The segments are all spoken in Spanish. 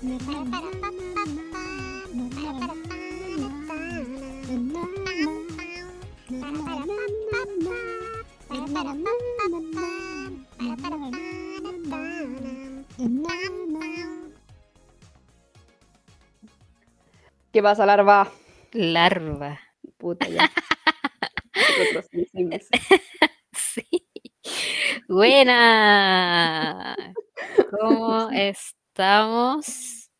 ¿Qué pasa, larva? Larva. Puta ya. Sí. Buena. ¿Cómo estamos?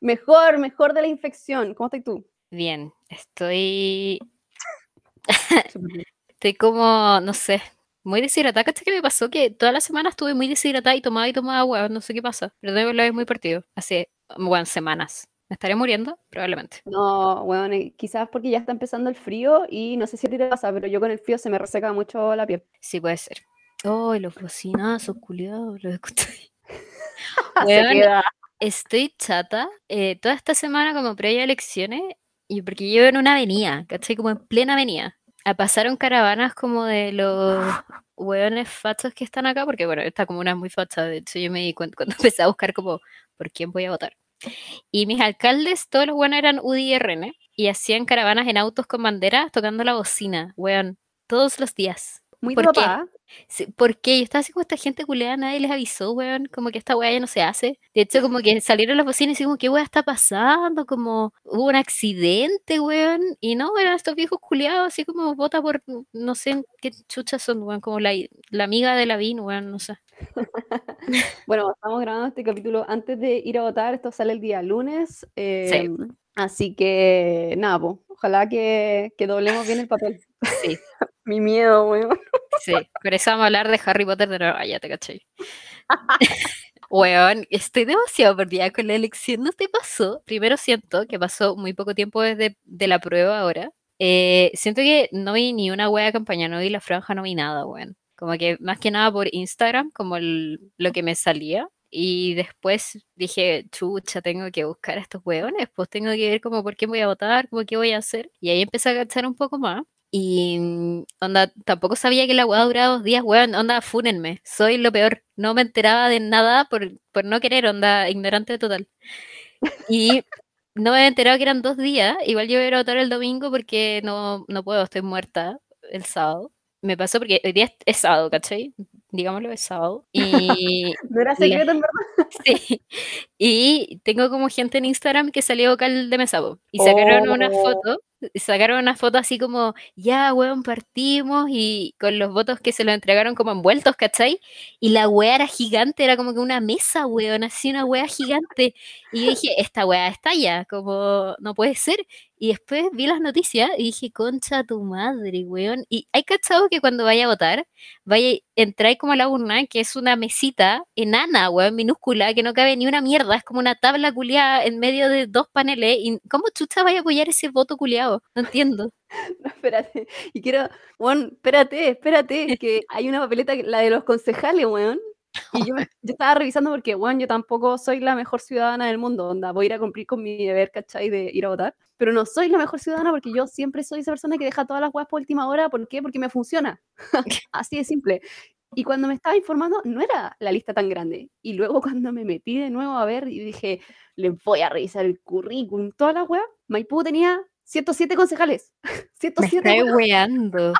Mejor, mejor de la infección. ¿Cómo estás tú? Bien, estoy. Estoy como, no sé, muy deshidratada. ¿Cachai qué me pasó? Que toda la semana estuve muy deshidratada y tomaba y tomaba agua, no sé qué pasa. Pero tengo la vez muy partido. Hace, bueno, semanas. ¿Me estaré muriendo? Probablemente. No, bueno, eh, quizás porque ya está empezando el frío y no sé si a ti te pasa, pero yo con el frío se me reseca mucho la piel. Sí, puede ser. ¡Ay, los bocinazos, culiados! Los escuché. Weón. Estoy chata eh, toda esta semana como previa a elecciones y porque llevo en una avenida, ¿cachai? Como en plena avenida. A pasaron caravanas como de los hueones fachos que están acá, porque bueno, esta comuna es muy facha, de hecho yo me di cuenta cuando empecé a buscar como por quién voy a votar. Y mis alcaldes, todos los buenos eran UDI y hacían caravanas en autos con banderas tocando la bocina, weón, todos los días. Muy ¿Por qué? Sí, ¿Por qué? Yo estaba así como esta gente culeada, nadie les avisó, weón, como que esta weá ya no se hace. De hecho, como que salieron las bocinas y como, ¿qué weá está pasando? Como, hubo un accidente, weón. Y no, eran estos viejos culeados, así como vota por, no sé qué chuchas son, weón, como la, la amiga de la VIN, weón, no sé. Bueno, estamos grabando este capítulo antes de ir a votar. Esto sale el día lunes. eh, Así que, nada, po, ojalá que, que doblemos bien el papel. Sí, Mi miedo, weón. sí. Por eso a hablar de Harry Potter de nuevo. Ah, ya te caché. Weón, estoy demasiado perdida con la elección. ¿No te pasó? Primero siento que pasó muy poco tiempo desde de la prueba ahora. Eh, siento que no vi ni una wea de campaña, no vi la franja, no vi nada, weón. Como que más que nada por Instagram, como lo que me salía. Y después dije, chucha, tengo que buscar a estos weones, pues tengo que ver como por qué voy a votar, como qué voy a hacer. Y ahí empecé a cachar un poco más. Y mm, onda, tampoco sabía que la weá duraba dos días, weón, onda, fúnenme. Soy lo peor. No me enteraba de nada por, por no querer, onda, ignorante total. Y no me había enterado que eran dos días. Igual yo voy a votar el domingo porque no, no puedo, estoy muerta el sábado. Me pasó porque hoy día es, es sábado, ¿cachai? Digámoslo, es sábado. Y No era secreto, en verdad. Sí. Y tengo como gente en Instagram que salió vocal de mesa, po, Y sacaron una Oh. foto, sacaron una foto así como, ya, weón, partimos, y con los votos que se los entregaron como envueltos, ¿cachai? Y la wea era gigante, era como que una mesa, weón, así una wea gigante. Y dije, esta wea está ya, como, no puede ser. Y después vi las noticias y dije, concha tu madre, weón. Y hay cachado que cuando vaya a votar, vaya, entráis como a la urna, que es una mesita enana, weón, minúscula, que no cabe ni una mierda, es como una tabla culiada en medio de dos paneles. ¿Y cómo chucha vaya a apoyar ese voto culiado? No entiendo. No, espérate. Y quiero, weón, espérate, espérate, que hay una papeleta, la de los concejales, weón. Y yo, yo estaba revisando porque, weón, yo tampoco soy la mejor ciudadana del mundo, onda, voy a ir a cumplir con mi deber, ¿cachai? De ir a votar. Pero no soy la mejor ciudadana porque yo siempre soy esa persona que deja todas las weas por última hora. ¿Por qué? Porque me funciona. Así de simple. Y cuando me estaba informando, no era la lista tan grande. Y luego cuando me metí de nuevo a ver y dije, le voy a revisar el currículum, todas las weas, Maipú tenía 107 concejales. Me 107 estáis weando.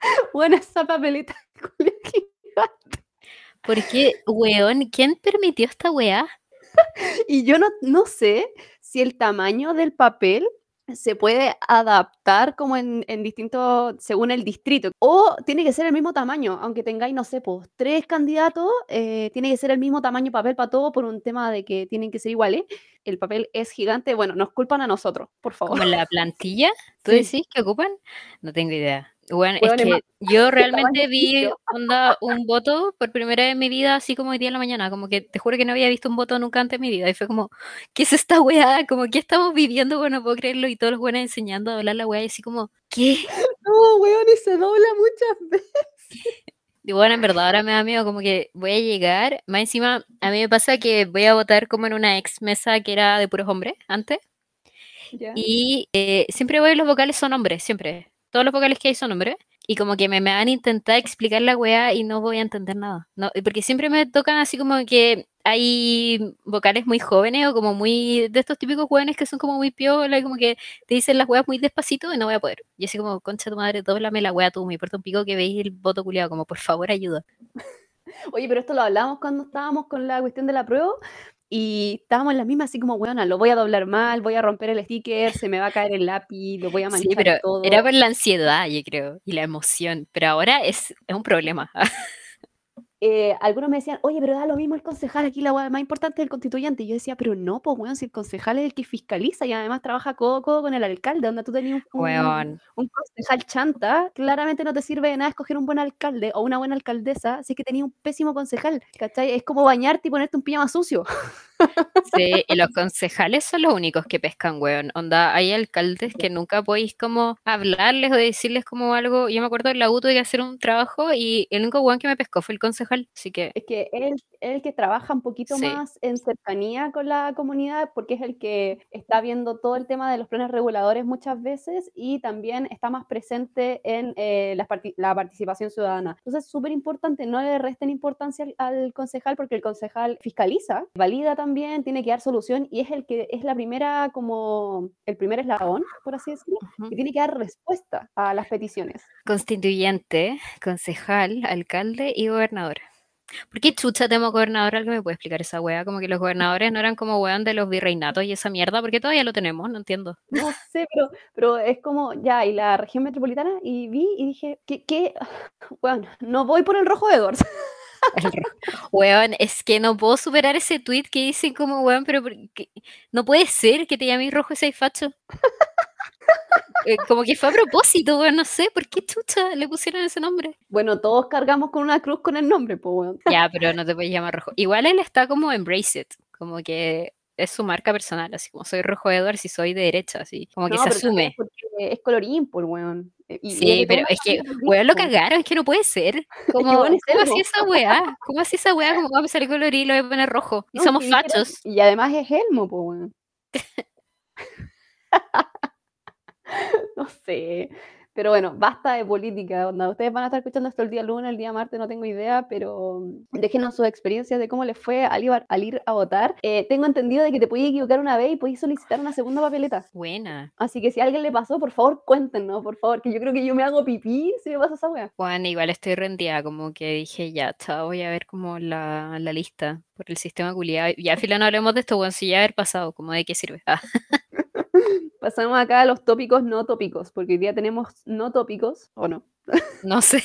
Buena esa papeleta. ¿Por qué, weón? ¿Quién permitió esta weá? Y yo no, no sé si el tamaño del papel se puede adaptar como en, en distintos, según el distrito, o tiene que ser el mismo tamaño, aunque tengáis, no sé, pues tres candidatos, eh, tiene que ser el mismo tamaño papel para todo por un tema de que tienen que ser iguales. El papel es gigante, bueno, nos culpan a nosotros, por favor. ¿Como la plantilla? ¿Tú Sí. decís que ocupan? No tengo idea. Bueno, Weón, es que más, yo realmente vi onda, un voto por primera vez en mi vida, así como hoy día en la mañana. Como que te juro que no había visto un voto nunca antes en mi vida. Y fue como, ¿qué es esta weá? Como, ¿qué estamos viviendo? Bueno, no puedo creerlo. Y todos los buenos enseñando a hablar la weá. Y así como, ¿qué? No, weón, y se dobla muchas veces. Y bueno, en verdad ahora me da miedo como que voy a llegar. Más encima, a mí me pasa que voy a votar como en una ex mesa que era de puros hombres antes. Ya. Y eh, siempre voy, los vocales son hombres, siempre. Todos los vocales que hay son hombres. Y como que me, me van a intentar explicar la weá y no voy a entender nada. No, porque siempre me tocan así como que hay vocales muy jóvenes o como muy de estos típicos jóvenes que son como muy piola y como que te dicen las weas muy despacito y no voy a poder. Y así como, concha tu madre, doblame la wea tú, me importa un pico que veis el voto culiado, como por favor ayuda. Oye, pero esto lo hablamos cuando estábamos con la cuestión de la prueba y estábamos en la misma así como, bueno, lo voy a doblar mal, voy a romper el sticker, se me va a caer el lápiz, lo voy a manchar Sí, pero todo. era por la ansiedad, yo creo, y la emoción, pero ahora es, es un problema. eh, algunos me decían, oye, pero da lo mismo el concejal, aquí la más importante es el constituyente. Y yo decía, pero no, pues, weón, si el concejal es el que fiscaliza y además trabaja codo a codo con el alcalde, donde tú tenías un, concejal chanta, claramente no te sirve de nada escoger un buen alcalde o una buena alcaldesa, así que tenías un pésimo concejal, ¿cachai? Es como bañarte y ponerte un pijama sucio. Sí, y los concejales son los únicos que pescan, weón. Onda, hay alcaldes que nunca podéis como hablarles o decirles como algo. Yo me acuerdo en la U tuve que hacer un trabajo y el único weón que me pescó fue el concejal. Así que Es que él es el que trabaja un poquito Sí. más en cercanía con la comunidad porque es el que está viendo todo el tema de los planes reguladores muchas veces y también está más presente en eh, las parti- la participación ciudadana. Entonces es súper importante, no le resten importancia al, al concejal porque el concejal fiscaliza, valida también, tiene que dar solución y es el que es la primera como el primer eslabón, por así decirlo, ujú. que tiene que dar respuesta a las peticiones. constituyente, concejal, alcalde y gobernador. ¿Por qué chucha tenemos gobernador? ¿Alguien me puede explicar esa wea? Como que los gobernadores no eran como weón de los virreinatos y esa mierda, porque todavía lo tenemos, no entiendo. No sé, pero, pero es como, ya, y la región metropolitana, y vi y dije, ¿qué? qué? Bueno, no voy por el rojo de Edwards. Weón, es que no puedo superar ese tweet que dicen como weón, pero ¿por qué? no puede ser que te llames rojo seas facho. Eh, como que fue a propósito, weón, no sé, ¿por qué chucha le pusieron ese nombre? Bueno, todos cargamos con una cruz con el nombre, pues, weón. Ya, pero no te puedes llamar rojo. Igual él está como embrace it, como que es su marca personal, así como soy rojo Edwards y soy de derecha, así, como que No, se asume. porque es colorín, pues, weón. Eh, Y, y Sí, pero es que, weón, lo cagaron, es que no puede ser. Como, ¿cómo así esa weá? ¿Cómo así esa weá? ¿Cómo va a empezar el colorín y lo voy a poner rojo? Y No, somos dijeron- fachos. Y además es Elmo, pues, weón. no sé. Pero bueno, basta de política, onda. Ustedes van a estar escuchando esto el día lunes, el día martes, no tengo idea, pero déjenos sus experiencias de cómo les fue al ir, al ir a votar. Eh, tengo entendido de que te podías equivocar una vez y podías solicitar una segunda papeleta. Buena. Así que si a alguien le pasó, por favor, cuéntenos, por favor, que yo creo que yo me hago pipí si me pasa esa wea. Juan, igual estoy rendida, como que dije, ya, chao, voy a ver como la, la lista por el sistema culiado. Ya, fila, no hablemos de esto, Juan, si ya haber pasado, como de qué sirve. Ah, Pasamos acá a los tópicos no tópicos, porque hoy día tenemos no tópicos, o no. no sé.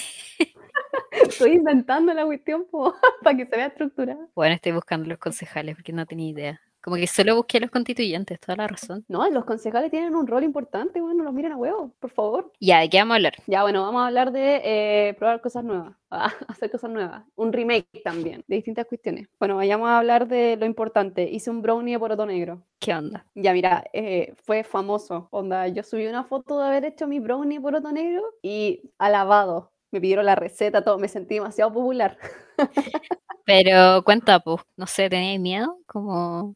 Estoy inventando la cuestión para que se vea estructurada. Bueno, estoy buscando los concejales porque no tenía idea. Como que solo busqué los constituyentes, toda la razón. No, los concejales tienen un rol importante, bueno, los miren a huevo, por favor. Ya, ¿de qué vamos a hablar? Ya, bueno, vamos a hablar de eh, probar cosas nuevas, ah, hacer cosas nuevas, un remake también, de distintas cuestiones. Bueno, vayamos a hablar de lo importante. Hice un brownie de poroto negro. ¿Qué onda? Ya, mira, eh, fue famoso. Onda, yo subí una foto de haber hecho mi brownie de poroto negro y alabado. Me pidieron la receta, todo, me sentí demasiado popular. Pero cuenta, pues, no sé, ¿teníais miedo? Como,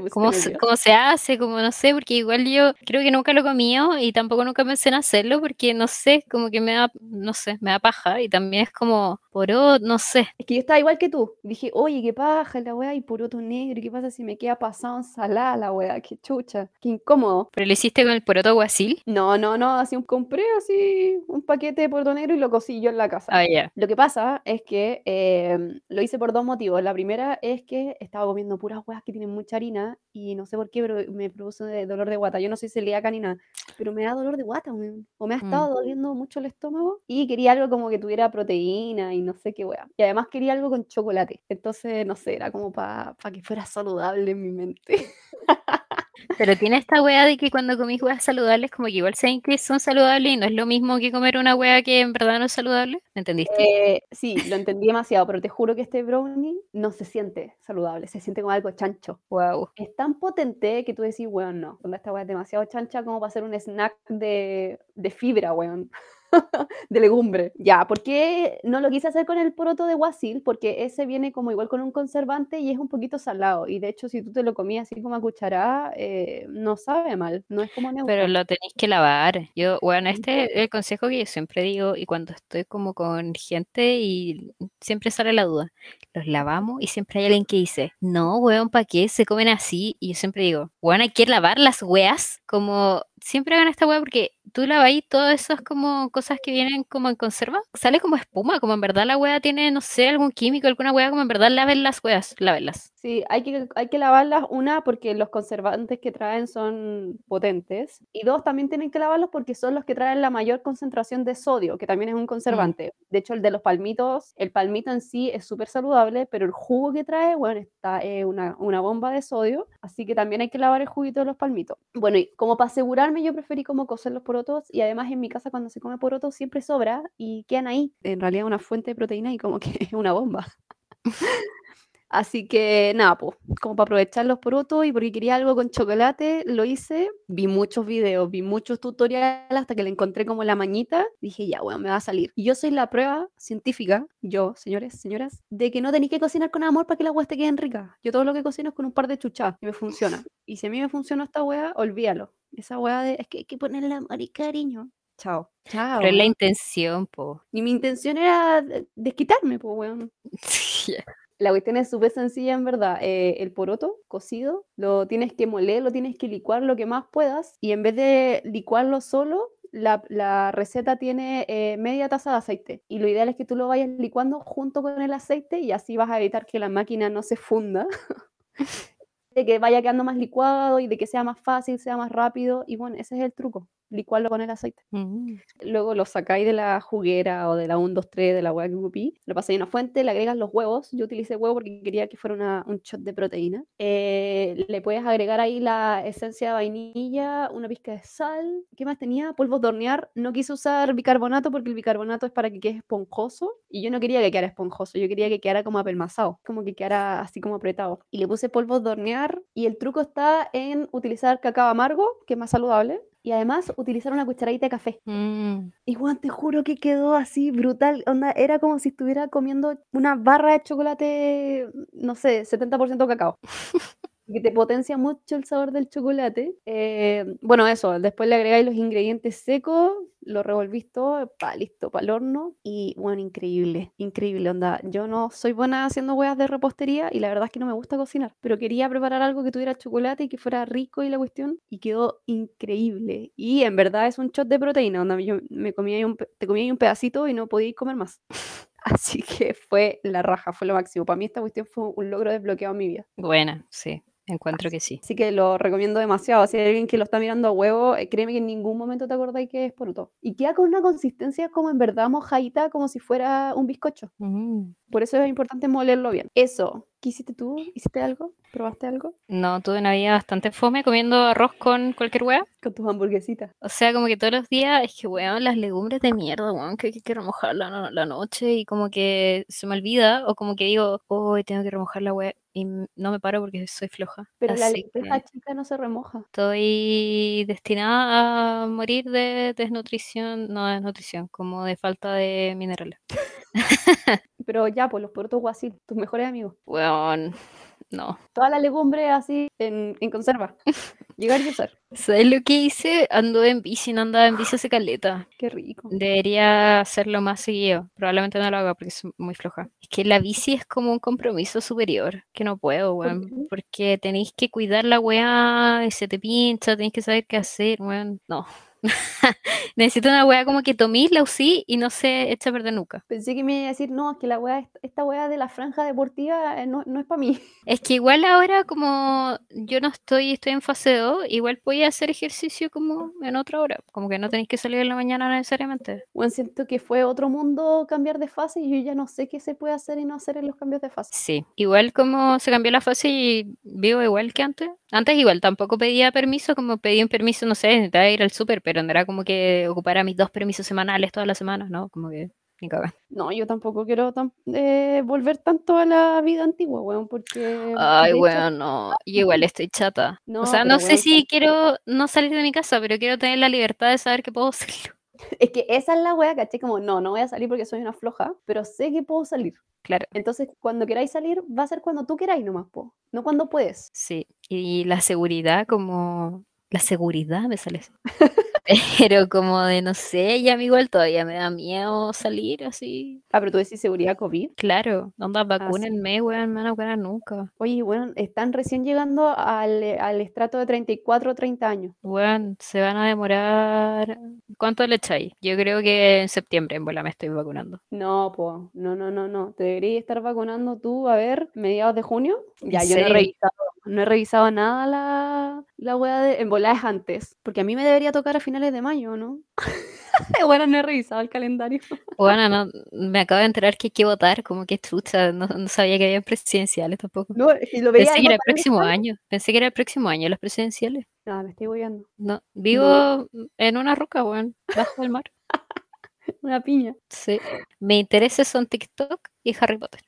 ¿cómo, se, cómo se hace? Como no sé, porque igual yo creo que nunca lo comí y tampoco nunca pensé en hacerlo porque no sé, como que me da, no sé, me da paja y también es como, por no sé. Es que yo estaba igual que tú. Dije, oye, qué paja la weá y poroto negro. ¿y ¿Qué pasa si me queda pasado ensalada la weá? Qué chucha, qué incómodo. ¿Pero lo hiciste con el poroto guasil? No, no, no, así un, compré así un paquete de poroto negro y lo cocí yo en la casa. Ah, ya. Lo que pasa es que eh, lo hice por dos motivos. La primera es que estaba comiendo puras huevas que tienen mucha harina y no sé por qué, pero me produce dolor de guata. Yo no soy celíaca ni nada, pero me da dolor de guata, weón. O me ha Mm. estado doliendo mucho el estómago y quería algo como que tuviera proteína y no sé qué wea. Y además quería algo con chocolate. Entonces, no sé, era como para que fuera saludable en mi mente. Pero tiene esta wea de que cuando comís weas saludables, como que igual saben que son saludables y no es lo mismo que comer una wea que en verdad no es saludable. ¿Me entendiste? Eh, sí, lo entendí demasiado, pero te juro que este brownie no se siente saludable, se siente como algo chancho. Wow. Es tan potente que tú decís, weón, no. Cuando esta weá es demasiado chancha como para hacer un snack de, de fibra, weón. de legumbre. Ya, ¿por qué no lo quise hacer con el poroto de guasil? Porque ese viene como igual con un conservante y es un poquito salado. Y de hecho, si tú te lo comías así como a cucharada, eh, no sabe mal, no es como neutro. Pero lo tenéis que lavar. Yo, bueno, este es el consejo que yo siempre digo y cuando estoy como con gente y siempre sale la duda. Los lavamos y siempre hay alguien que dice, no, weón, ¿para qué se comen así? Y yo siempre digo, weón, hay que lavar las weas como siempre hagan esta weá porque tú la ahí todas esas como cosas que vienen como en conserva, sale como espuma, como en verdad la weá tiene, no sé, algún químico, alguna weá, como en verdad laven las weas, lávenlas. Sí, hay que, hay que lavarlas, una, porque los conservantes que traen son potentes, y dos, también tienen que lavarlos porque son los que traen la mayor concentración de sodio, que también es un conservante. De hecho, el de los palmitos, el palmito en sí es súper saludable, pero el jugo que trae, bueno, está eh, una, una bomba de sodio, así que también hay que lavar el juguito de los palmitos. Bueno, y como para asegurarme, yo preferí como cocer los porotos, y además en mi casa cuando se come porotos siempre sobra y quedan ahí. En realidad una fuente de proteína y como que es una bomba. Así que nada, pues, como para aprovechar los porotos y porque quería algo con chocolate, lo hice. Vi muchos videos, vi muchos tutoriales hasta que le encontré como la mañita. Dije, ya, bueno, me va a salir. Y yo soy la prueba científica, yo, señores, señoras, de que no tenéis que cocinar con amor para que las huevas te queden ricas. Yo todo lo que cocino es con un par de chuchas y me funciona. Y si a mí me funciona esta hueá, olvídalo. Esa hueá de, es que hay que ponerle amor y cariño. Chao. Chao. Pero es la intención, po. Y mi intención era desquitarme, pues, weón. La cuestión es súper sencilla, en verdad. Eh, el poroto cocido lo tienes que moler, lo tienes que licuar lo que más puedas. Y en vez de licuarlo solo, la, receta tiene eh, media taza de aceite. Y lo ideal es que tú lo vayas licuando junto con el aceite y así vas a evitar que la máquina no se funda. de que vaya quedando más licuado y de que sea más fácil, sea más rápido. Y bueno, ese es el truco licuarlo con el aceite. Mm. Luego lo sacáis de la juguera o de la 1, 2, 3 de la hueá que ocupí, lo pasáis en una fuente, le agregas los huevos. Yo utilicé huevo porque quería que fuera una, un shot de proteína. Eh, le puedes agregar ahí la esencia de vainilla, una pizca de sal. ¿Qué más tenía? Polvos de hornear. No quise usar bicarbonato porque el bicarbonato es para que quede esponjoso y yo no quería que quedara esponjoso, yo quería que quedara como apelmazado, como que quedara así como apretado. Y le puse polvos de hornear y el truco está en utilizar cacao amargo, que es más saludable, y además utilizar una cucharadita de café. Mm. Y Juan, te juro que quedó así brutal. Onda, era como si estuviera comiendo una barra de chocolate, no sé, 70% cacao. que te potencia mucho el sabor del chocolate. Eh, bueno, eso, después le agregáis los ingredientes secos, lo revolvís todo, pa, listo, para el horno. Y bueno, increíble, increíble, onda. Yo no soy buena haciendo huevas de repostería y la verdad es que no me gusta cocinar, pero quería preparar algo que tuviera chocolate y que fuera rico y la cuestión, y quedó increíble. Y en verdad es un shot de proteína, onda. Yo me comía un, te comía un pedacito y no podía comer más. Así que fue la raja, fue lo máximo. Para mí esta cuestión fue un logro desbloqueado en mi vida. Buena, sí. Encuentro que sí. Así que lo recomiendo demasiado. Si hay alguien que lo está mirando a huevo, eh, créeme que en ningún momento te acordáis que es poroto. Y queda con una consistencia como en verdad mojadita, como si fuera un bizcocho. Mm. Por eso es importante molerlo bien. Eso. ¿Qué hiciste tú? ¿Hiciste algo? ¿Probaste algo? No, tuve una vida bastante fome comiendo arroz con cualquier hueá. Con tus hamburguesitas. O sea, como que todos los días, es que weón, las legumbres de mierda, weón, que, que quiero remojar la, no- la noche y como que se me olvida, o como que digo, hoy tengo que remojar la hueá y no me paro porque soy floja. Pero la lenteja que chica no se remoja. estoy destinada a morir de desnutrición, no desnutrición, como de falta de minerales. Pero ya, pues los porotos guasil, tus mejores amigos. Weón, no. Toda la legumbre así en, en conserva. Llegar y usar. ¿Sabes lo que hice? Ando en bici, no andaba en bici hace caleta. Qué rico. Debería hacerlo más seguido. Probablemente no lo haga porque soy muy floja. Es que la bici es como un compromiso superior, que no puedo, weón. Porque tenéis que cuidar la weá y se te pincha, tenéis que saber qué hacer, weón. No. Necesito una weá como que tomís, la usí y no se echa a perder nunca. Pensé que me iba a decir, no, es que la wea, esta wea de la franja deportiva eh, no, no es para mí. Es que igual ahora como yo no estoy, estoy en fase 2, igual podía hacer ejercicio como en otra hora. Como que no tenéis que salir en la mañana necesariamente. Bueno, siento que fue otro mundo cambiar de fase y yo ya no sé qué se puede hacer y no hacer en los cambios de fase. Sí, igual como se cambió la fase y vivo igual que antes. Antes igual tampoco pedía permiso, como pedí un permiso, no sé, necesitaba ir al súper, pero no era como que ocupara mis dos permisos semanales todas las semanas, ¿no? Como que ni cagar. No, yo tampoco quiero tan- eh, volver tanto a la vida antigua, weón, porque... Ay, weón, no. Yo igual estoy chata. No, o sea, pero no sé weón, si quiero no salir de mi casa, pero quiero tener la libertad de saber que puedo hacerlo. Es que esa es la wea, caché, como, no, no voy a salir porque soy una floja, pero sé que puedo salir. Claro, Entonces, cuando queráis salir, va a ser cuando tú queráis nomás, po. No cuando puedes. sí. Y la seguridad como... La seguridad me sale. Pero como de, no sé, ya a mí igual todavía me da miedo salir así. Ah, pero tú decís seguridad COVID. Claro, onda, Ah, sí. vacúnenme, weón, me van a vacunar nunca. Oye, bueno, están recién llegando al, al estrato de 34 o 30 años. Weón, se van a demorar... ¿Cuánto le echáis? Yo creo que en septiembre en bola me estoy vacunando. No, po, no, no, no, no. Te deberías estar vacunando tú, a ver, mediados de junio. ¿En Ya, yo no he revisado, no he revisado nada la, la wea de, en volada es antes, porque a mí me debería tocar a finales de mayo, ¿no? bueno, no he revisado el calendario. Bueno, no, me acabo de enterar que hay que votar, como que chucha, no, no sabía que había presidenciales tampoco. No, y lo veía Pensé que era el próximo año, pensé que era el próximo año las presidenciales. No, me estoy boyando. No, vivo en una roca, weón, bajo el mar. Una piña. Sí. Mis intereses son TikTok y Harry Potter.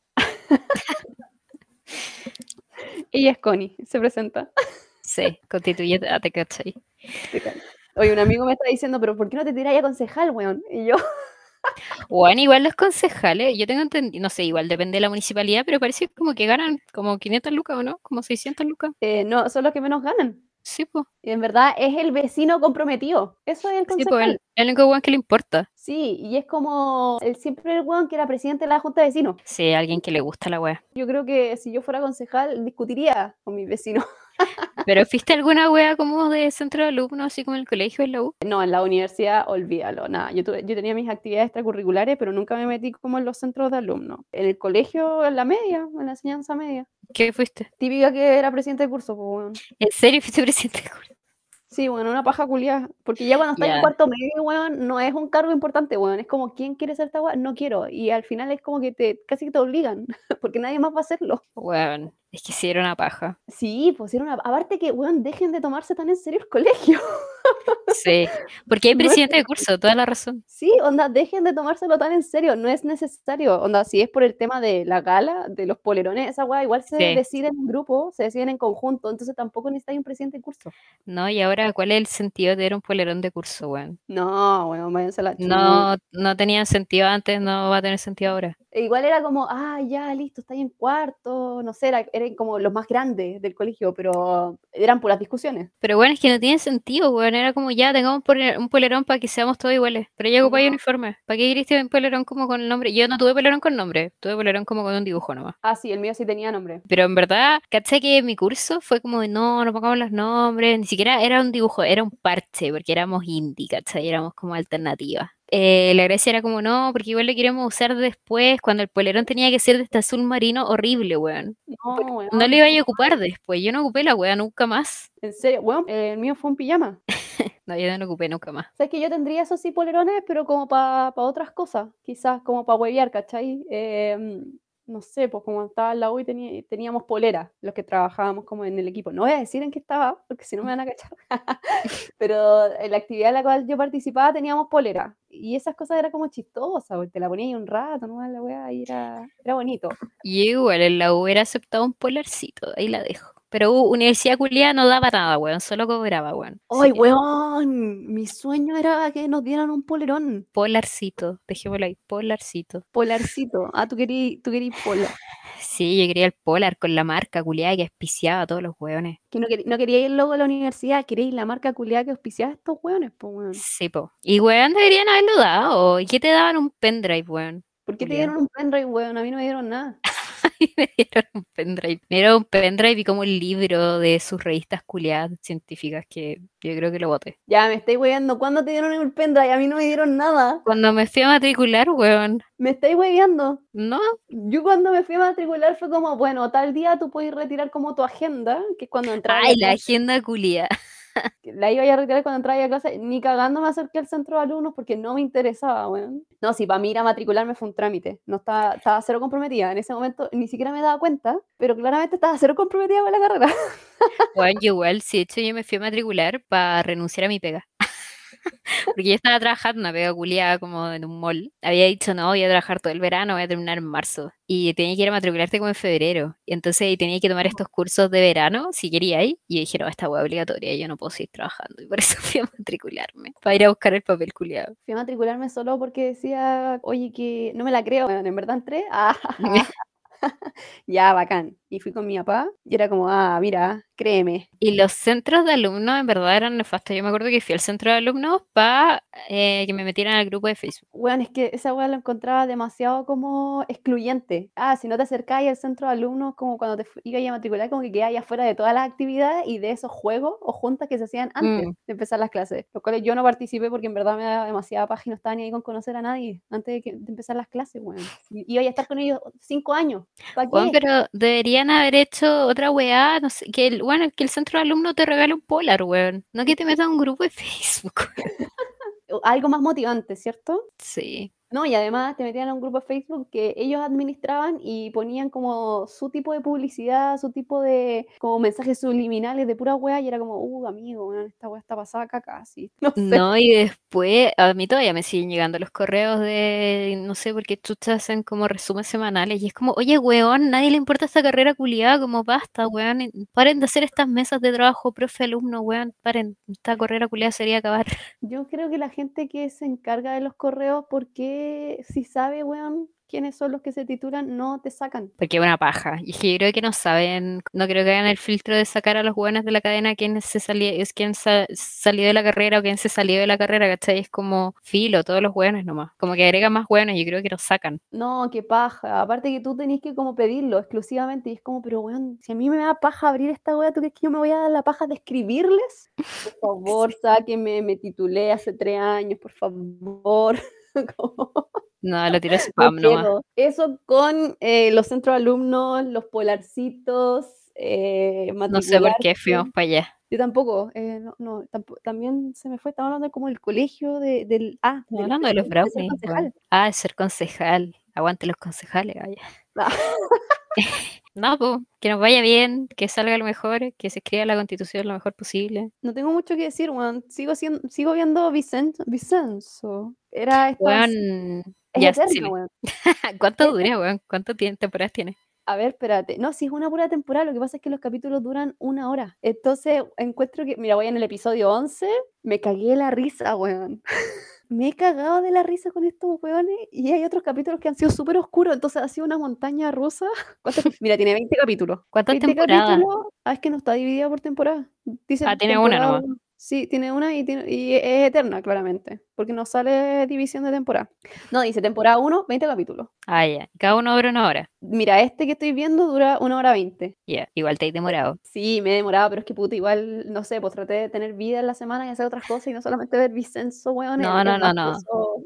Ella es Connie, se presenta. Sí, constituyete, ah, te cachai. Te. Oye, un amigo me está diciendo, pero ¿por qué no te tiras a concejal, weón? Y yo, Bueno, igual los concejales, yo tengo entendido, no sé, igual depende de la municipalidad, pero parece como que ganan como 500 lucas o no, como 600 lucas. eh, no, son los que menos ganan. Sí, pues, Y en verdad es el vecino comprometido. Eso es el sí, concejal. pues, el, el único weón que le importa. Sí, y es como el, siempre el weón que era presidente de la Junta de Vecinos. Sí, alguien que le gusta la wea. Yo creo que si yo fuera concejal, discutiría con mis vecinos. ¿Pero fuiste alguna wea como de centro de alumnos, así como en el colegio, en la U? No, en la universidad, olvídalo, nada. Yo, tuve- yo tenía mis actividades extracurriculares, pero nunca me metí como en los centros de alumnos. En el colegio, en la media, en la enseñanza media. ¿Qué fuiste? Típica que era presidente de curso, pues, weón. ¿En serio fuiste presidente de curso? Sí, bueno, una paja culiada. Porque ya cuando estás Ya. en cuarto medio, weón, no es un cargo importante, weón. Es como, ¿quién quiere ser esta weá? No quiero. Y al final es como que te, casi que te obligan, porque nadie más va a hacerlo. Weón, es que sí era una paja. Sí, pues era una... Aparte que, weón, dejen de tomarse tan en serio el colegio. Sí, porque hay No es presidente de curso, toda la razón. Sí, onda, dejen de tomárselo tan en serio, no es necesario. Onda, si es por el tema de la gala, de los polerones, esa weá igual se Sí. deciden en grupo, se deciden en conjunto, entonces tampoco necesitáis un presidente de curso. No, y ahora, ¿cuál es el sentido de tener un polerón de curso, weón? No, weón, váyanse a la. No, no tenía sentido antes, no va a tener sentido ahora. E Igual era como, ah, ya, listo, estáis en cuarto, no sé, era- eran como los más grandes del colegio, pero eran puras discusiones. Pero bueno, es que no tiene sentido, weón. Era como ya, tengamos un pole- un polerón para que seamos todos iguales. Pero ya ocupáis No. uniforme. ¿Para qué queriste un polerón como con el nombre? Yo no tuve polerón con nombre, tuve polerón como con un dibujo nomás. Ah, sí, el mío sí tenía nombre. Pero en verdad, ¿cachai que mi curso fue como de no, no pongamos los nombres? Ni siquiera era un dibujo, era un parche, porque éramos indie, ¿cachai? Éramos como alternativa. Eh, la gracia era como no, porque igual lo queremos usar después, cuando el polerón tenía que ser de este azul marino horrible, weón. No, weón, No lo iba a ocupar después, yo no ocupé la weá nunca más. en serio, weón, el mío fue un pijama. No, yo no lo ocupé nunca más. Sabes que yo tendría esos sí polerones, pero como para otras cosas, quizás como para huevear, ¿cachai? Em, no sé, pues como estaba en la U y tení- teníamos polera, los que trabajábamos como en el equipo. No voy a decir en qué estaba, porque si no me van a cachar. pero en la actividad en la cual yo participaba teníamos polera. Y esas cosas eran como chistosas, porque te la ponía ahí un rato, ¿no? La wea, y era, era bonito. Y igual en la U hubiera aceptado un polarcito, ahí la dejo. Pero U- Universidad Culiada no daba nada, weón, solo cobraba, weón. ¡Ay, que, weón! Mi sueño era que nos dieran un polerón. Polarcito, dejémoslo ahí, polarcito. Polarcito. Ah, tú querías tú querí polar. Sí, yo quería el polar con la marca culiada que auspiciaba a todos los weones. Que no, querí- no quería ir logo de la universidad, quería ir la marca culiada que auspiciaba a estos hueones, pues, weón. Sí, po. Y weón, deberían haberlo dado. ¿Y qué te daban un pendrive, weón? ¿Por qué te dieron un pendrive, weón? A mí no me dieron nada. Y me dieron un pendrive. Me dieron un pendrive y como un libro de sus revistas culiadas científicas que yo creo que lo boté. Ya, me estáis hueveando. ¿Cuándo te dieron el pendrive? A mí no me dieron nada. Cuando me fui a matricular, weón, Me estáis hueveando. no, Yo cuando me fui a matricular fue como, bueno, tal día tú puedes retirar como tu agenda, que es cuando entraba ay, la agenda culiada. La iba a retirar cuando entraba a clase, ni cagando me acerqué al centro de alumnos porque no me interesaba, weón. No, si para mí ir a matricularme fue un trámite, no estaba, estaba cero comprometida, en ese momento ni siquiera me daba cuenta, pero claramente estaba cero comprometida con la carrera. Yo igual, sí, de hecho yo me fui a matricular para renunciar a mi pega. Porque yo estaba trabajando una pega culiada como en un mall. Había dicho, no, voy a trabajar todo el verano, voy a terminar en marzo. Y tenía que ir a matricularte como en febrero. Y entonces tenía que tomar estos cursos de verano, si quería ir. Y dije, no, esta hueá obligatoria, yo no puedo seguir trabajando. Y por eso fui a matricularme, para ir a buscar el papel culiado. Fui a matricularme solo porque decía, oye, que no me la creo, bueno, en verdad entré. Ah, ya, bacán. Y fui con mi papá y era como, ah, mira, créeme. Y los centros de alumnos en verdad eran nefastos. Yo me acuerdo que fui al centro de alumnos para eh, que me metieran al grupo de Facebook. Bueno, es que esa weá la encontraba demasiado como excluyente. Ah, si no te acercáis al centro de alumnos, como cuando te ibas a matricular, como que quedáis afuera de todas las actividades y de esos juegos o juntas que se hacían antes Mm. de empezar las clases. Los cuales yo no participé porque en verdad me daba demasiada página, no estaba ni ahí con conocer a nadie antes de, que- de empezar las clases, weón. Y iba a estar con ellos cinco años. ¿Para qué? Weón, pero haber hecho otra weá, no sé, que el, bueno, que el centro de alumnos te regale un polar, weón. No que te metas a un grupo de Facebook. Algo más motivante, ¿cierto? Sí. No, y además te metían a un grupo de Facebook que ellos administraban y ponían como su tipo de publicidad, su tipo de como mensajes subliminales de pura wea y era como, uh, amigo, weón, esta wea está pasada caca, así. No sé. No, y después, a mí todavía me siguen llegando los correos de, no sé, porque chuchas hacen como resúmenes semanales y es como, oye, weón, nadie le importa esta carrera culiada, como basta, weón, paren de hacer estas mesas de trabajo, profe, alumno, weón, paren, esta carrera culiada sería acabar. Yo creo que la gente que se encarga de los correos, porque si sabe, weón, quiénes son los que se titulan, no te sacan. Porque es una paja. Y yo creo que no saben, no creo que hagan el filtro de sacar a los buenos de la cadena quién se salió, es quién sa- salió de la carrera o quién se salió de la carrera, ¿cachai? Es como filo, todos los buenos nomás. Como que agregan más buenos y yo creo que los sacan. No, qué paja. Aparte que tú tenés que como pedirlo exclusivamente y es como, pero weón, si a mí me da paja abrir esta wea, ¿tú crees que yo me voy a dar la paja de escribirles? Por favor, sáquenme, me titulé hace tres años, por favor. Como, No, lo tiro no spam nomás. quiero. Eso con eh, los centros de alumnos, los polarcitos, eh, No sé por qué fuimos para allá. Yo tampoco, eh, no, no, también se me fue, estamos hablando como del colegio, de, del, ah, del- hablando de los brownies. Ah, de ser concejal. Aguante los concejales, vaya. Ah. No, pues, que nos vaya bien, que salga lo mejor, que se escriba la constitución lo mejor posible. No tengo mucho que decir, weón. Sigo, siendo, sigo viendo Vicenzo. Vicenzo. Era. Weón, es ya, eterna, sí. weón. ¿Cuánto dura, weón? ¿Cuántas temporadas tiene? A ver, espérate. No, si es una pura temporada, lo que pasa es que los capítulos duran una hora. Entonces, encuentro que, mira, voy en el episodio 11, me cagué la risa, weón. me he cagado de la risa con estos weones y hay otros capítulos que han sido súper oscuros, entonces ha sido una montaña rusa. ¿Cuántos- Mira, tiene 20 capítulos. ¿Cuántas 20 temporadas? capítulos. Ah, es que no está dividida por temporada. Dice Ah, tiene una nomás. Sí, tiene una y, tiene- y es eterna, claramente, porque no sale división de temporada. No, dice temporada 1, 20 capítulos. Ah, ya. Cada uno dura una hora. Mira, este que estoy viendo dura una hora 20. Ya, igual te he demorado. Sí, me he demorado, pero es que puta, igual, no sé, pues traté de tener vida en la semana y hacer otras cosas y no solamente ver Vicenzo, weón. No, no, no, no.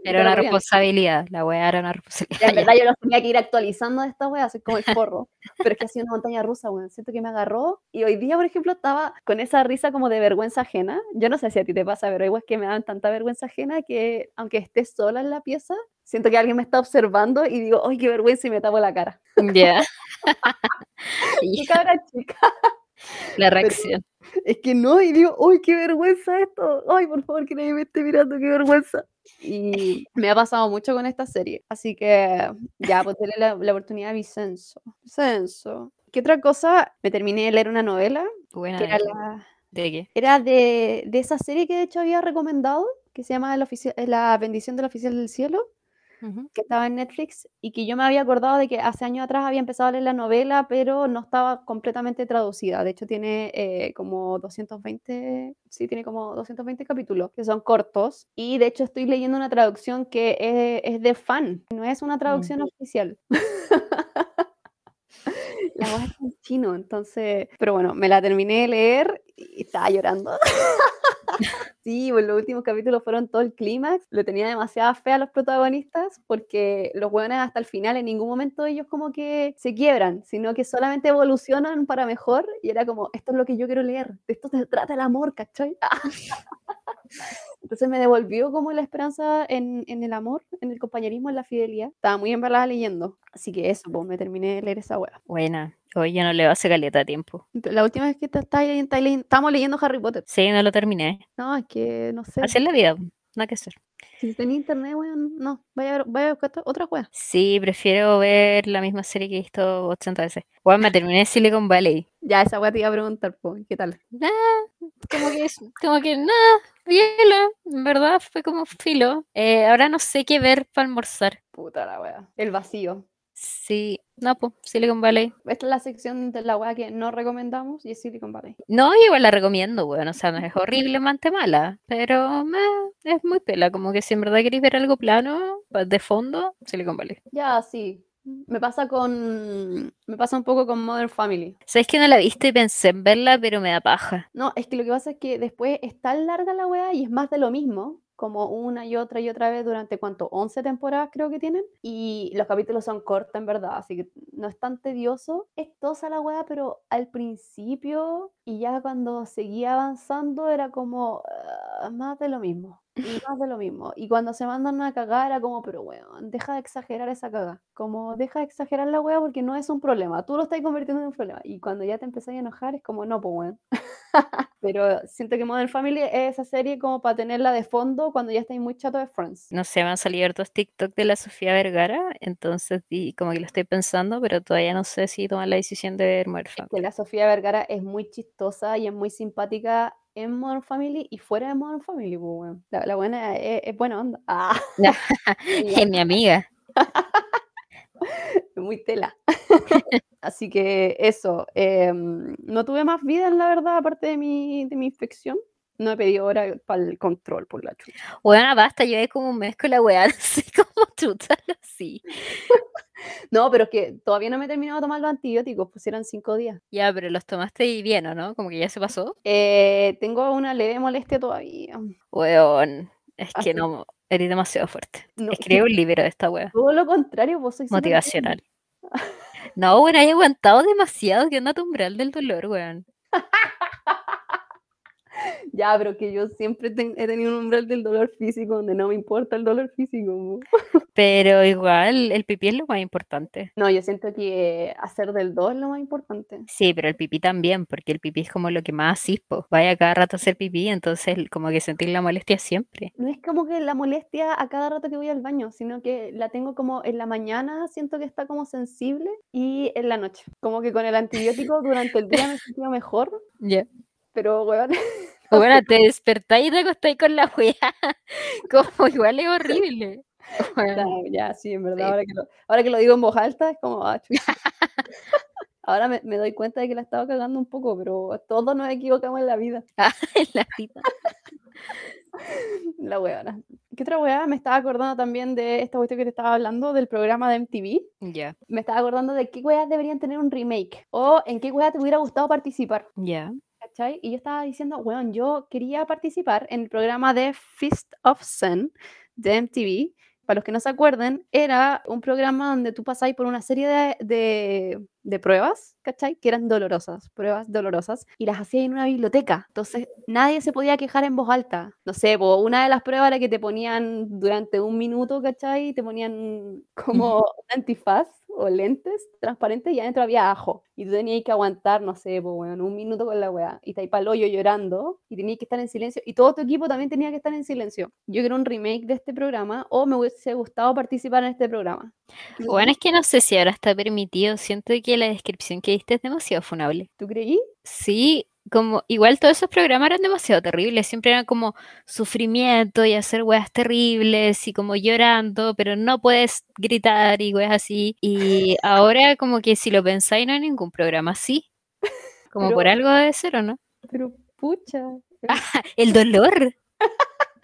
Era una responsabilidad. La weá era una Ya, responsabilidad. en verdad yo los tenía que ir actualizando de esta wea, soy como el forro. Pero es que ha sido una montaña rusa, weón. Siento que me agarró. Y hoy día, por ejemplo, estaba con esa risa como de vergüenza ajena. Yo no sé si a ti te pasa, pero igual es que me dan tanta vergüenza ajena que aunque esté sola en la pieza, siento que alguien me está observando y digo, ¡ay, qué vergüenza! Y me tapo la cara. Ya. ¡Qué Y cabra chica! la reacción. Es que no, y digo, ¡ay, qué vergüenza esto! ¡Ay, por favor, que nadie me esté mirando, qué vergüenza! Y me ha pasado mucho con esta serie. Así que ya, pues darle la, la oportunidad a Vicenzo. Vicenzo. ¿Qué otra cosa? Me terminé de leer una novela Buena. que era, de- la, ¿De qué? era de, de esa serie que de hecho había recomendado, que se llama ofici- La bendición del oficial del cielo Que estaba en Netflix y que yo me había acordado de que hace años atrás había empezado a leer la novela, pero no estaba completamente traducida. De hecho, tiene eh, como 220, sí, tiene como 220 capítulos, que son cortos. Y de hecho estoy leyendo una traducción que es, es de fan, no es una traducción oficial. La voz está en chino, entonces, pero bueno, me la terminé de leer y estaba llorando. Sí, pues los últimos capítulos fueron todo el clímax. Le tenía demasiada fe a los protagonistas porque los hueones hasta el final en ningún momento ellos como que se quiebran, sino que solamente evolucionan para mejor y era como, esto es lo que yo quiero leer, de esto se trata el amor, ¿cachai? Entonces me devolvió como la esperanza en, el amor, en el compañerismo, en la fidelidad. Estaba muy embalada leyendo. Así que eso, pues me terminé de leer esa hueá. Buena. Hoy ya no le hacer caleta a tiempo. La última vez que está, está, está, estamos leyendo Harry Potter. Sí, no lo terminé. No, es que no sé. Así es la vida, nada que hacer. Si tenía internet, weón, no, vaya a ver, vaya a buscar otra weá. Sí, prefiero ver la misma serie que he visto 80 veces. Weón, me terminé Silicon Valley. Ya, esa weá te iba a preguntar, po, ¿qué tal? Nah, como que, como que nada, bien, en verdad fue como filo. Eh, ahora no sé qué ver para almorzar. Puta la weá. El vacío. Sí, no, pues, Silicon Valley. Esta es la sección de la weá que no recomendamos y es Silicon Valley. No, igual la recomiendo, weón. O sea, no es horriblemente mala, pero es muy pela. Como que si en verdad queréis ver algo plano, de fondo, Silicon Valley. Ya, sí. Me pasa con. Me pasa un poco con Modern Family. ¿Sabes que no la viste y pensé en verla, pero me da paja? No, es que lo que pasa es que después es tan larga la weá y es más de lo mismo como una y otra y otra vez durante cuánto, 11 temporadas creo que tienen. Y los capítulos son cortos en verdad, así que no es tan tedioso. Es tosa la weá, pero al principio y ya cuando seguía avanzando era como ah, más de lo mismo. Y más de lo mismo. Y cuando se mandan a cagar era como, pero weón, deja de exagerar esa caga. Como deja de exagerar la weá porque no es un problema. Tú lo estás convirtiendo en un problema. Y cuando ya te empezás a enojar es como, no, pues weón. pero siento que Modern Family es esa serie como para tenerla de fondo cuando ya estáis muy chato de Friends. No sé, me han salido dos TikTok de la Sofía Vergara, entonces como que lo estoy pensando, pero todavía no sé si tomar la decisión de ver Modern Family. que la Sofía Vergara es muy chistosa y es muy simpática en Modern Family y fuera de Modern Family, pues, la, buena es, buena onda. Ah. es mi amiga. muy tela. Así que eso, em, no tuve más vida, en la verdad, aparte de mi, de mi infección. No he pedido hora para el control por la chucha. Bueno, basta, llevé como un mes con la weá, así como chuta así. no, pero es que todavía no me he terminado de tomar los antibióticos, pusieron cinco días. Ya, pero los tomaste y bien, ¿o no? Como que ya se pasó. Eh, tengo una leve molestia todavía. Weón, es que no, eres demasiado fuerte. No, Escribe un libro de esta weá. Todo lo contrario, vos sois Motivacional. no, bueno, he aguantado demasiado que anda tu umbral del dolor, weón. Ya, pero que yo siempre he tenido un umbral del dolor físico donde no me importa el dolor físico. Pero igual, el pipí es lo más importante. No, yo siento que hacer del 2 es lo más importante. Sí, pero el pipí también, porque el pipí es como lo que más asispo. Vaya cada rato a hacer pipí, entonces como que sentir la molestia siempre. No es como que la molestia a cada rato que voy al baño, sino que la tengo como en la mañana, siento que está como sensible, y en la noche. Como que con el antibiótico durante el día me sentía mejor. Ya. Pero, weón. Bueno, te despertáis y te acostáis con la weá. Como igual es horrible. ya, sí, en verdad. Ahora, que lo, ahora, que lo, digo en voz alta, es como. Ah, ahora me, me, doy cuenta de que la estaba cagando un poco, pero todos nos equivocamos en la vida. Ah, en la vida. La weona. ¿Qué otra weá? Me estaba acordando también de esta cuestión que te estaba hablando, del programa de MTV. Ya. Me estaba acordando de qué weas deberían tener un remake. O en qué weá te hubiera gustado participar. Ya. Y yo estaba diciendo, weón, yo quería participar en el programa de Fist of Sun de MTV. Para los que no se acuerden, era un programa donde tú pasáis por una serie de, de, de pruebas, ¿cachai? Que eran dolorosas, pruebas dolorosas, y las hacías en una biblioteca. Entonces, nadie se podía quejar en voz alta. No sé, una de las pruebas era que te ponían durante un minuto, ¿cachai? Te ponían como antifaz o lentes transparentes y adentro había ajo. Y tú tenías que aguantar, no sé, pues, bueno, un minuto con la weá. Y estáis para el hoyo llorando y tenías que estar en silencio. Y todo tu equipo también tenía que estar en silencio. Yo quiero un remake de este programa o me hubiese gustado participar en este programa. Bueno, es que no sé si ahora está permitido. Siento que la descripción que diste es demasiado funable. ¿Tú creí? Sí, como igual todos esos programas eran demasiado terribles, siempre eran como sufrimiento y hacer weas terribles y como llorando, pero no puedes gritar y weas así. Y ahora como que si lo pensáis no hay ningún programa así. Como por algo de ser, ¿o no? Pero pucha. el dolor.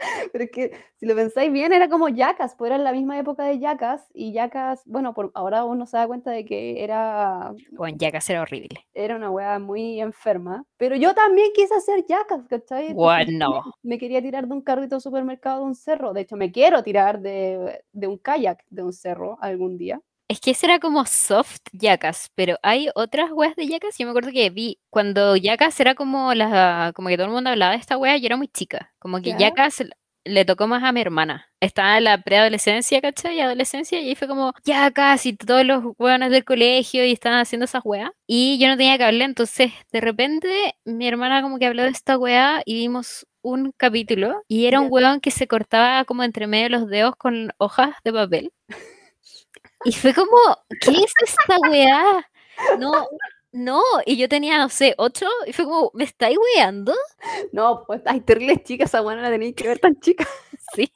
Pero es que si lo pensáis bien, era como Yacas, pues era en la misma época de Yacas, y Yacas, bueno, por ahora uno se da cuenta de que era. Bueno, Yacas era horrible. Era una wea muy enferma. Pero yo también quise hacer Yacas, ¿cachai? Bueno. Me quería tirar de un carrito de supermercado de un cerro. De hecho, me quiero tirar de, de un kayak de un cerro algún día. Es que ese era como soft Yacas, pero hay otras weas de Yacas. Yo me acuerdo que vi cuando Yacas era como la, como que todo el mundo hablaba de esta wea, yo era muy chica. Como que Yacas le tocó más a mi hermana. Estaba en la preadolescencia, ¿cachai? Y adolescencia, y ahí fue como, ya casi todos los hueones del colegio y estaban haciendo esas weas. Y yo no tenía cable, entonces de repente mi hermana como que habló de esta wea y vimos un capítulo y era un hueón que se cortaba como entre medio de los dedos con hojas de papel. Y fue como, ¿qué es esta weá? No, no, y yo tenía, no sé, ocho, y fue como, ¿me estáis weando? No, pues hay terribles chicas, esa weá no la tenéis que ver tan chica. Sí.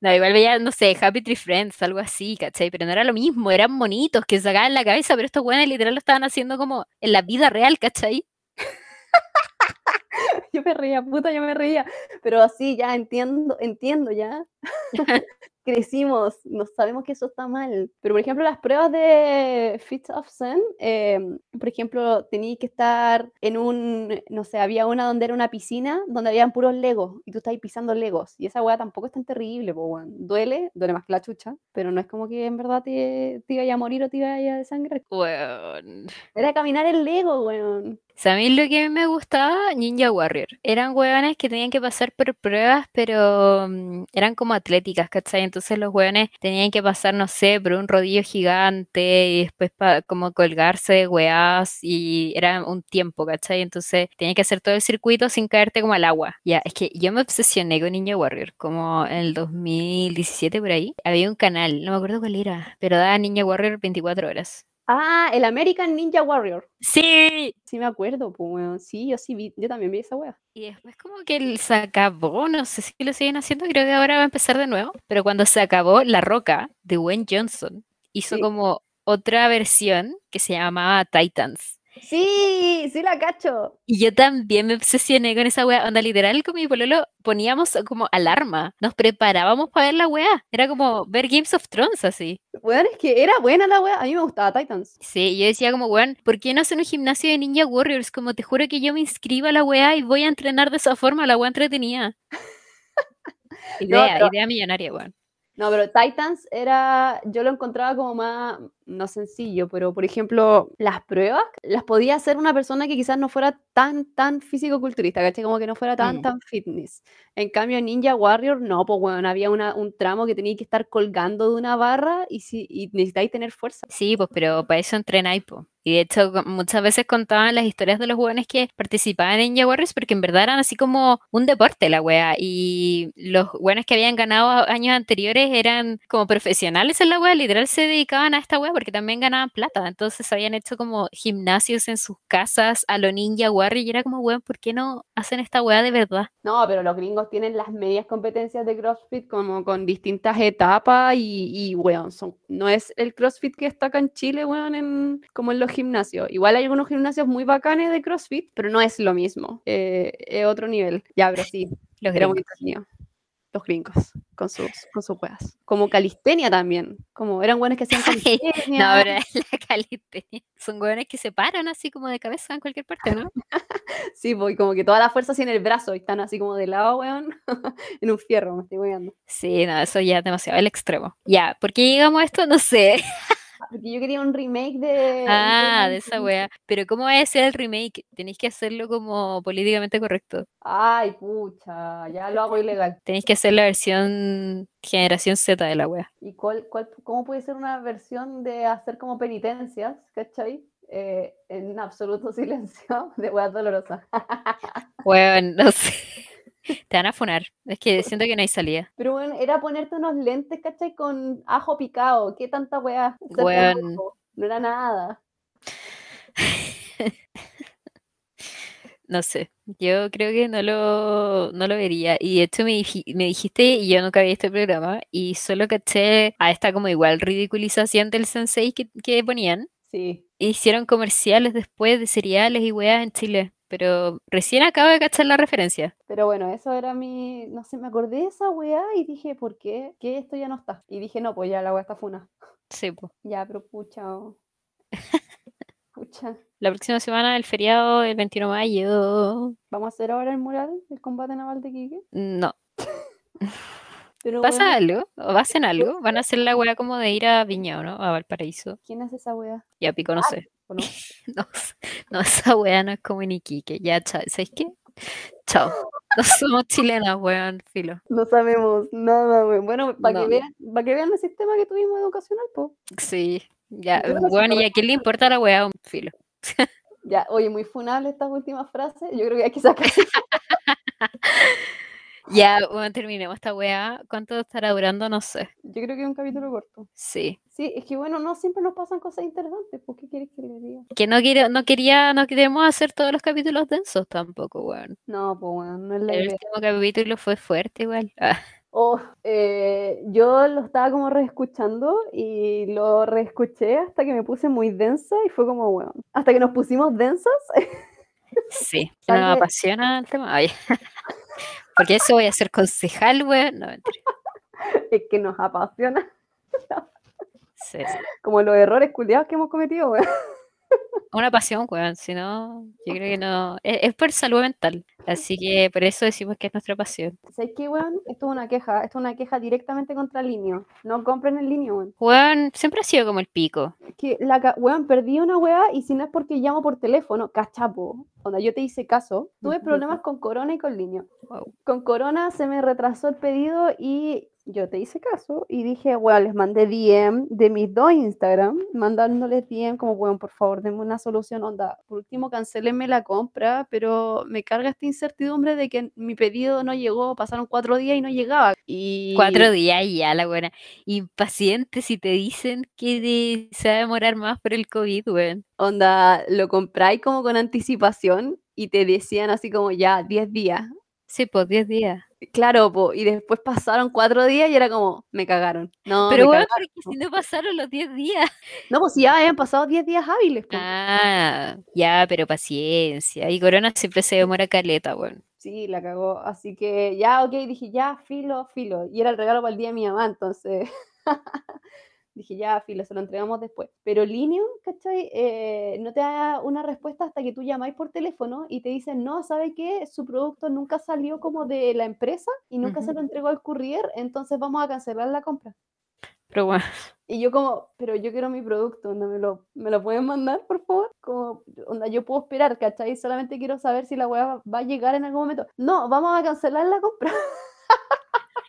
No, igual veía, no sé, Happy Tree Friends, algo así, ¿cachai? Pero no era lo mismo, eran monitos que sacaban la cabeza, pero estos weones literal lo estaban haciendo como en la vida real, ¿cachai? Yo me reía, puta, yo me reía. Pero sí, ya entiendo, entiendo ya. Crecimos, no sabemos que eso está mal. Pero, por ejemplo, las pruebas de Fit of Zen, eh, por ejemplo, tenías que estar en un, no sé, había una donde era una piscina donde habían puros legos y tú estabas pisando legos. Y esa weá tampoco es tan terrible, pues, weón. Duele, duele más que la chucha, pero no es como que en verdad te, te iba a morir o te iba a desangrar. Weón. Era caminar el lego, weón. ¿Sabéis lo que me gustaba? Ninja Warrior. Eran hueones que tenían que pasar por pruebas, pero mm, eran como atléticas, ¿cachai? Entonces los hueones tenían que pasar, no sé, por un rodillo gigante y después pa- como colgarse de weás y era un tiempo, ¿cachai? Entonces tenían que hacer todo el circuito sin caerte como al agua. Ya, es que yo me obsesioné con Ninja Warrior, como en el 2017 por ahí. Había un canal, no me acuerdo cuál era, pero daba Ninja Warrior 24 horas. Ah, el American Ninja Warrior. Sí, Sí, me acuerdo, pues, weón. Sí, yo sí vi, yo también vi esa wea. Y después como que se acabó, no sé si lo siguen haciendo, creo que ahora va a empezar de nuevo, pero cuando se acabó La Roca de Wayne Johnson hizo Sí. como otra versión que se llamaba Titans. Sí, sí la cacho. Y yo también me obsesioné con esa wea, onda literal con mi pololo poníamos como alarma, nos preparábamos para ver la wea, era como ver Games of Thrones así. Weón, es que era buena la wea. A mí me gustaba Titans. Sí, yo decía como, weón, ¿por qué no hacen un gimnasio de Ninja Warriors? Como te juro que yo me inscribo a la wea y voy a entrenar de esa forma, la wea entretenida. Idea, idea millonaria, weón. No, pero Titans era, yo lo encontraba como más, no sencillo, pero por ejemplo, las pruebas las podía hacer una persona que quizás no fuera tan, tan físico-culturista, ¿cachai? Como que no fuera tan, Mm. tan fitness. En cambio, Ninja Warrior, no, pues bueno, había una, un tramo que tenía que estar colgando de una barra y, si, y necesitáis tener fuerza. Sí, pues, pero para eso entrenáis, po. Y de hecho, muchas veces contaban las historias de los jóvenes que participaban en Ninja Warriors porque en verdad eran así como un deporte la wea. Y los buenos que habían ganado años anteriores eran como profesionales en la wea, literal se dedicaban a esta wea porque también ganaban plata. Entonces habían hecho como gimnasios en sus casas a lo Ninja Warrior y era como, weón, ¿por qué no hacen esta wea de verdad? No, pero los gringos tienen las medias competencias de CrossFit como con distintas etapas y, y weón, son, no es el CrossFit que está acá en Chile, weón, en, como en los gimnasios. Igual hay algunos gimnasios muy bacanes de CrossFit, pero no es lo mismo, eh, es otro nivel. Ya, pero sí, Los era muy entretenido. Los gringos, con sus, con sus weas. Como calistenia también, como eran buenos que hacían calistenia. No, pero la calistenia. Son hueones que se paran así como de cabeza en cualquier parte, ¿no? Sí, y como que toda la fuerza así en el brazo y están así como de lado, weón, en un fierro, me estoy weando. Sí, no, eso ya es demasiado el extremo. Ya, ¿por qué llegamos a esto? No sé. Porque yo quería un remake de. Ah, de esa wea. Pero ¿cómo va a ser el remake? Tenéis que hacerlo como políticamente correcto. Ay, pucha, ya lo hago ilegal. Tenéis que hacer la versión generación Z de la wea. ¿Y cuál, cuál, cómo puede ser una versión de hacer como penitencias, ¿cachai? Eh, en absoluto silencio de weas dolorosas. Weón, no sé. Te van a funar. Es que siento que no hay salida. Pero bueno, era ponerte unos lentes, ¿cachai? Con ajo picado. ¿Qué tanta Weón. rojo. No era nada. No sé. Yo creo que no lo, no lo vería. Y de hecho me, diji- me dijiste, y yo nunca vi este programa, y solo caché a esta como igual ridiculización del sensei que, que ponían. Sí. Hicieron comerciales después de cereales y weas en Chile, pero recién acabo de cachar la referencia. Pero bueno, eso era mi. No sé, me acordé de esa weá y dije, ¿por qué? Que esto ya no está. Y dije, no, pues ya la weá está funa. Sí, po. Ya, pero pucha. oh. Pucha. La próxima semana, el feriado del 21 de mayo. ¿Vamos a hacer ahora el mural del combate naval de Quique? No. Pero ¿Pasa bueno, algo? ¿O hacen algo? ¿Van a hacer la wea como de ir a Viña, ¿o no? A Valparaíso. ¿quién es esa weá? Ya pico, no sé. ¿O no? No, no, esa wea no es como en Iquique. Ya, chao. ¿Sabes qué? Chao. No somos chilenas, weón, filo. No sabemos nada, weón. Bueno, para No. que vean, para que vean el sistema que tuvimos educacional, pues. Sí, ya, bueno, ¿y a quién le importa la weá? Filo. Ya, oye, muy funable estas últimas frases. Yo creo que hay que sacar. Ya, bueno, terminemos esta weá. ¿Cuánto estará durando? No sé. Yo creo que es un capítulo corto. Sí. Sí, es que bueno, no siempre nos pasan cosas interesantes. ¿Por qué quieres que le diga? Que no, quiero, no quería, no queremos hacer todos los capítulos densos tampoco, weón. No, pues bueno, no es la El idea. último capítulo fue fuerte igual. Ah, Oh, eh, yo lo estaba como reescuchando y lo reescuché hasta que me puse muy densa y fue como, bueno, hasta que nos pusimos densas. sí, nos apasiona el tema. Ay. Porque eso voy a ser concejal, weón. No, es que nos apasiona, Sí, sí. como los errores culiados que hemos cometido, weón. Una pasión, weón. Si no, yo creo que no. Es, es por salud mental. Así que por eso decimos que es nuestra pasión. ¿Sabes qué, weón? Esto es una queja, esto es una queja directamente contra Linio. No compren el Linio, weón. Weón, siempre ha sido como el pico. Que la weón, perdí una weá y si no es porque llamo por teléfono, cachapo. Onda, yo te hice caso. Tuve problemas con Corona y con Linio. Wow. Con Corona se me retrasó el pedido y yo te hice caso y dije, weón, les mandé DM de mis dos Instagram, mandándoles DM como, weón, por favor, denme una solución, onda. Por último, cancelenme la compra, pero me carga esta incertidumbre de que mi pedido no llegó, pasaron cuatro días y no llegaba. Y Cuatro días y ya, la buena. Impaciente si te dicen que se va a demorar más por el COVID, weón. onda, lo compráis como con anticipación y te decían así como, ya, 10 días. Sí, pues 10 días. Claro, po, y después pasaron cuatro días y era como, me cagaron. No, Pero weón, cagaron. porque si no pasaron los 10 días. No, pues ya habían pasado 10 días hábiles, po. Ah, ya, pero paciencia. Y Corona siempre se demora caleta, weón. Sí, la cagó. Así que ya, ok, dije ya, filo, filo. Y era el regalo para el día de mi mamá, entonces dije ya, filo, se lo entregamos después. Pero Linio, ¿cachai? Eh, no te da una respuesta hasta que tú llamáis por teléfono y te dicen, no, ¿sabe qué? Su producto nunca salió como de la empresa y nunca se Ujú. lo entregó al courier, entonces vamos a cancelar la compra. Pero bueno, Y yo como, pero yo quiero mi producto, onda, ¿me lo, ¿me lo pueden mandar, por favor? Como, onda, yo puedo esperar, ¿cachai? Solamente quiero saber si la weá va a llegar en algún momento. No, vamos a cancelar la compra.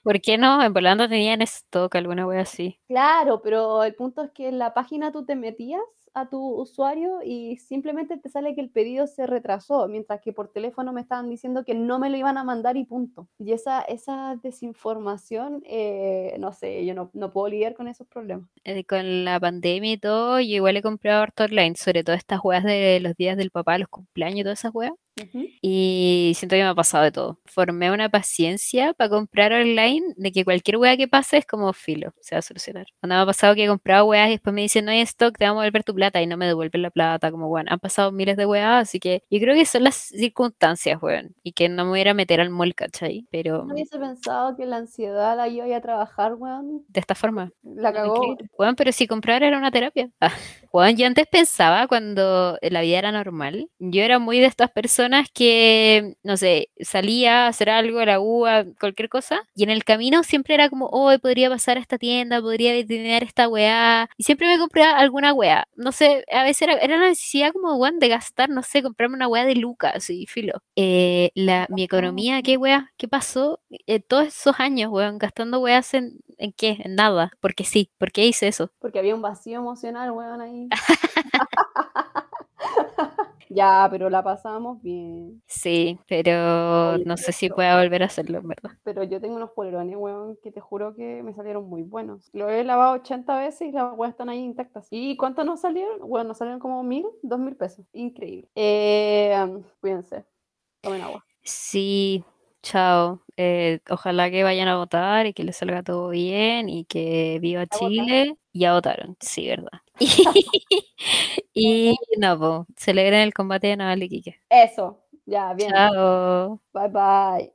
¿por qué no? En Volando tenían stock, alguna wea así. Claro, pero el punto es que en la página tú te metías a tu usuario y simplemente te sale que el pedido se retrasó, mientras que por teléfono me estaban diciendo que no me lo iban a mandar y punto. Y esa, esa desinformación, eh, no sé, yo no, no puedo lidiar con esos problemas. Eh, con la pandemia y todo, yo igual he comprado harto online, sobre todo estas weas de los días del papá, los cumpleaños y todas esas weas. Ujú. Y siento que me ha pasado de todo. Formé una paciencia para comprar online de que cualquier wea que pase es como filo, se va a solucionar. Cuando me ha pasado que he comprado weas y después me dicen no hay stock, te vamos a devolver tu plata y no me devuelven la plata, como bueno, han pasado miles de weas, así que yo creo que son las circunstancias, weón, y que no me voy a meter al mall, ¿cachai? Pero No hubiese pensado que la ansiedad ahí iba a trabajar, weón. de esta forma. La cagó. Weón, pero si comprar era una terapia. Ah, weón, yo antes pensaba cuando la vida era normal, yo era muy de estas personas que, no sé, salía a hacer algo, la U, a cualquier cosa, y en el camino siempre era como, oh, podría pasar a esta tienda, podría tener esta weá, y siempre me compraba alguna weá. No sé, a veces era, era una necesidad como, weón, de gastar, no sé, comprarme una weá de lucas, y filo. Eh, la, mi economía, ¿qué weá? ¿Qué pasó? Eh, todos esos años, weón, gastando weas en, ¿en qué? En nada. Porque sí, ¿por qué hice eso? Porque había un vacío emocional, weón, ahí. ya, pero la pasamos bien. Sí, pero no sé si pueda volver a hacerlo, en verdad. Pero yo tengo unos polerones, weón, que te juro que me salieron muy buenos. Lo he lavado 80 veces y las weas están ahí intactas. ¿Y cuánto nos salieron? Bueno, nos salieron como mil, dos mil pesos. Increíble. Eh, cuídense. Tomen agua. Sí, chao. Eh, ojalá que vayan a votar y que les salga todo bien y que viva. Chile. Ya votaron, sí, verdad. Y, no, po, celebren el combate de Naval Iquique. Eso. Ya, bien. Chao. Bye bye.